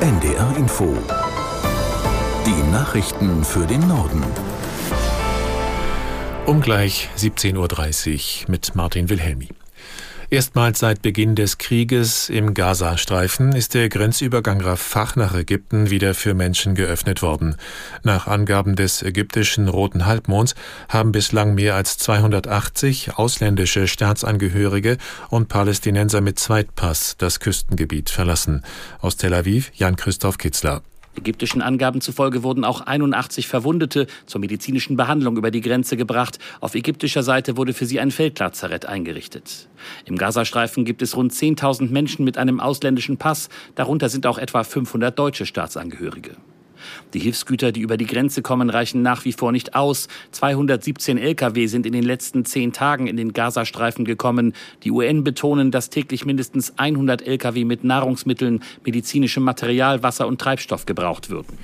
NDR Info. Die Nachrichten für den Norden. Um gleich 17.30 Uhr mit Martin Wilhelmi. Erstmals seit Beginn des Krieges im Gazastreifen ist der Grenzübergang Rafah nach Ägypten wieder für Menschen geöffnet worden. Nach Angaben des ägyptischen Roten Halbmonds haben bislang mehr als 280 ausländische Staatsangehörige und Palästinenser mit Zweitpass das Küstengebiet verlassen. Aus Tel Aviv Jan-Christoph Kitzler. Ägyptischen Angaben zufolge wurden auch 81 Verwundete zur medizinischen Behandlung über die Grenze gebracht. Auf ägyptischer Seite wurde für sie ein Feldlazarett eingerichtet. Im Gazastreifen gibt es rund 10.000 Menschen mit einem ausländischen Pass. Darunter sind auch etwa 500 deutsche Staatsangehörige. Die Hilfsgüter, die über die Grenze kommen, reichen nach wie vor nicht aus. 217 Lkw sind in den letzten zehn Tagen in den Gazastreifen gekommen. Die UN betonen, dass täglich mindestens 100 Lkw mit Nahrungsmitteln, medizinischem Material, Wasser und Treibstoff gebraucht würden.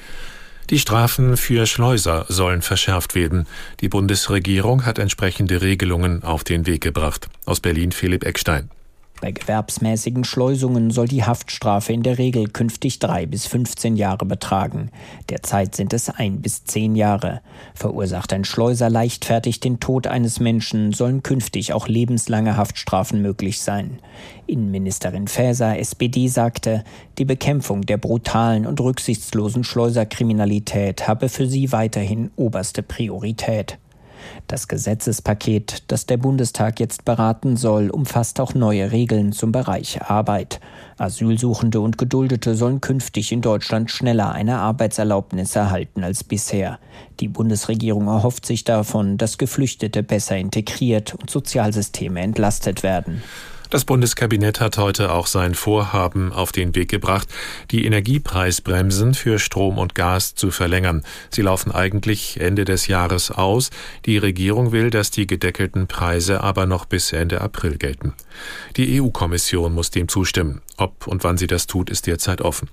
Die Strafen für Schleuser sollen verschärft werden. Die Bundesregierung hat entsprechende Regelungen auf den Weg gebracht. Aus Berlin Philipp Eckstein. Bei gewerbsmäßigen Schleusungen soll die Haftstrafe in der Regel künftig drei bis 15 Jahre betragen. Derzeit sind es ein bis zehn Jahre. Verursacht ein Schleuser leichtfertig den Tod eines Menschen, sollen künftig auch lebenslange Haftstrafen möglich sein. Innenministerin Faeser, SPD, sagte, die Bekämpfung der brutalen und rücksichtslosen Schleuserkriminalität habe für sie weiterhin oberste Priorität. Das Gesetzespaket, das der Bundestag jetzt beraten soll, umfasst auch neue Regeln zum Bereich Arbeit. Asylsuchende und Geduldete sollen künftig in Deutschland schneller eine Arbeitserlaubnis erhalten als bisher. Die Bundesregierung erhofft sich davon, dass Geflüchtete besser integriert und Sozialsysteme entlastet werden. Das Bundeskabinett hat heute auch sein Vorhaben auf den Weg gebracht, die Energiepreisbremsen für Strom und Gas zu verlängern. Sie laufen eigentlich Ende des Jahres aus. Die Regierung will, dass die gedeckelten Preise aber noch bis Ende April gelten. Die EU-Kommission muss dem zustimmen. Ob und wann sie das tut, ist derzeit offen.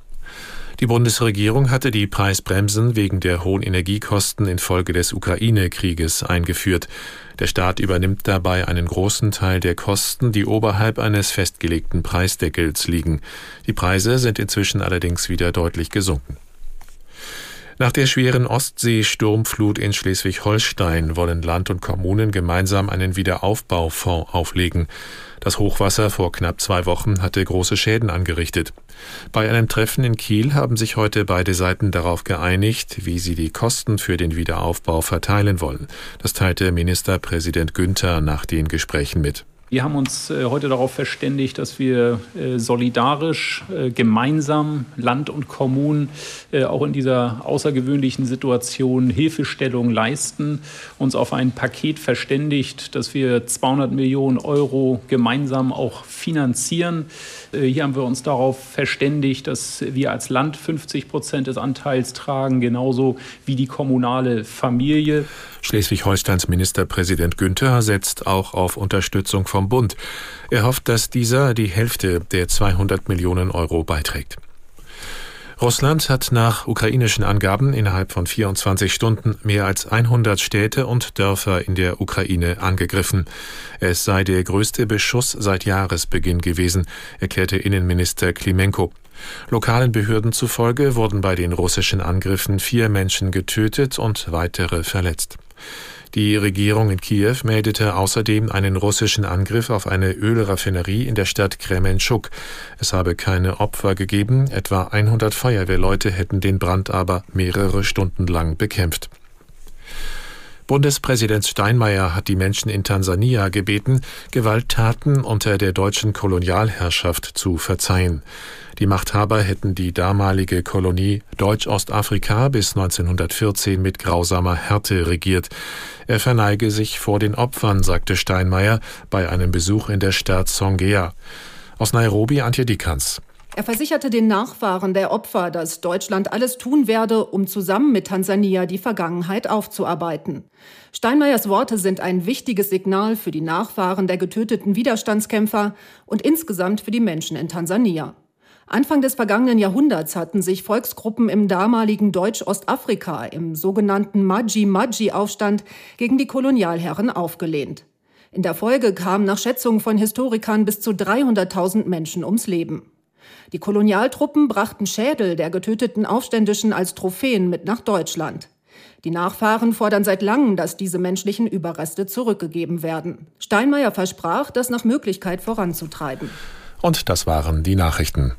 Die Bundesregierung hatte die Preisbremsen wegen der hohen Energiekosten infolge des Ukraine-Krieges eingeführt. Der Staat übernimmt dabei einen großen Teil der Kosten, die oberhalb eines festgelegten Preisdeckels liegen. Die Preise sind inzwischen allerdings wieder deutlich gesunken. Nach der schweren Ostsee-Sturmflut in Schleswig-Holstein wollen Land und Kommunen gemeinsam einen Wiederaufbaufonds auflegen. Das Hochwasser vor knapp zwei Wochen hatte große Schäden angerichtet. Bei einem Treffen in Kiel haben sich heute beide Seiten darauf geeinigt, wie sie die Kosten für den Wiederaufbau verteilen wollen. Das teilte Ministerpräsident Günther nach den Gesprächen mit. Wir haben uns äh, heute darauf verständigt, dass wir äh, solidarisch, äh, gemeinsam Land und Kommunen auch in dieser außergewöhnlichen Situation Hilfestellung leisten, uns auf ein Paket verständigt, dass wir 200 Millionen Euro gemeinsam auch finanzieren. Hier haben wir uns darauf verständigt, dass wir als Land 50 Prozent des Anteils tragen, genauso wie die kommunale Familie. Schleswig-Holsteins Ministerpräsident Günther setzt auch auf Unterstützung vom Bund. Er hofft, dass dieser die Hälfte der 200 Millionen Euro beiträgt. Russland hat nach ukrainischen Angaben innerhalb von 24 Stunden mehr als 100 Städte und Dörfer in der Ukraine angegriffen. Es sei der größte Beschuss seit Jahresbeginn gewesen, erklärte Innenminister Klimenko. Lokalen Behörden zufolge wurden bei den russischen Angriffen vier Menschen getötet und weitere verletzt. Die Regierung in Kiew meldete außerdem einen russischen Angriff auf eine Ölraffinerie in der Stadt Kremenschuk. Es habe keine Opfer gegeben, etwa 100 Feuerwehrleute hätten den Brand aber mehrere Stunden lang bekämpft. Bundespräsident Steinmeier hat die Menschen in Tansania gebeten, Gewalttaten unter der deutschen Kolonialherrschaft zu verzeihen. Die Machthaber hätten die damalige Kolonie Deutsch-Ostafrika bis 1914 mit grausamer Härte regiert. Er verneige sich vor den Opfern, sagte Steinmeier bei einem Besuch in der Stadt Songea. Aus Nairobi Antje Dikans. Er versicherte den Nachfahren der Opfer, dass Deutschland alles tun werde, um zusammen mit Tansania die Vergangenheit aufzuarbeiten. Steinmeiers Worte sind ein wichtiges Signal für die Nachfahren der getöteten Widerstandskämpfer und insgesamt für die Menschen in Tansania. Anfang des vergangenen Jahrhunderts hatten sich Volksgruppen im damaligen Deutsch-Ostafrika im sogenannten Maji-Maji-Aufstand gegen die Kolonialherren aufgelehnt. In der Folge kamen nach Schätzungen von Historikern bis zu 300.000 Menschen ums Leben. Die Kolonialtruppen brachten Schädel der getöteten Aufständischen als Trophäen mit nach Deutschland. Die Nachfahren fordern seit langem, dass diese menschlichen Überreste zurückgegeben werden. Steinmeier versprach, das nach Möglichkeit voranzutreiben. Und das waren die Nachrichten.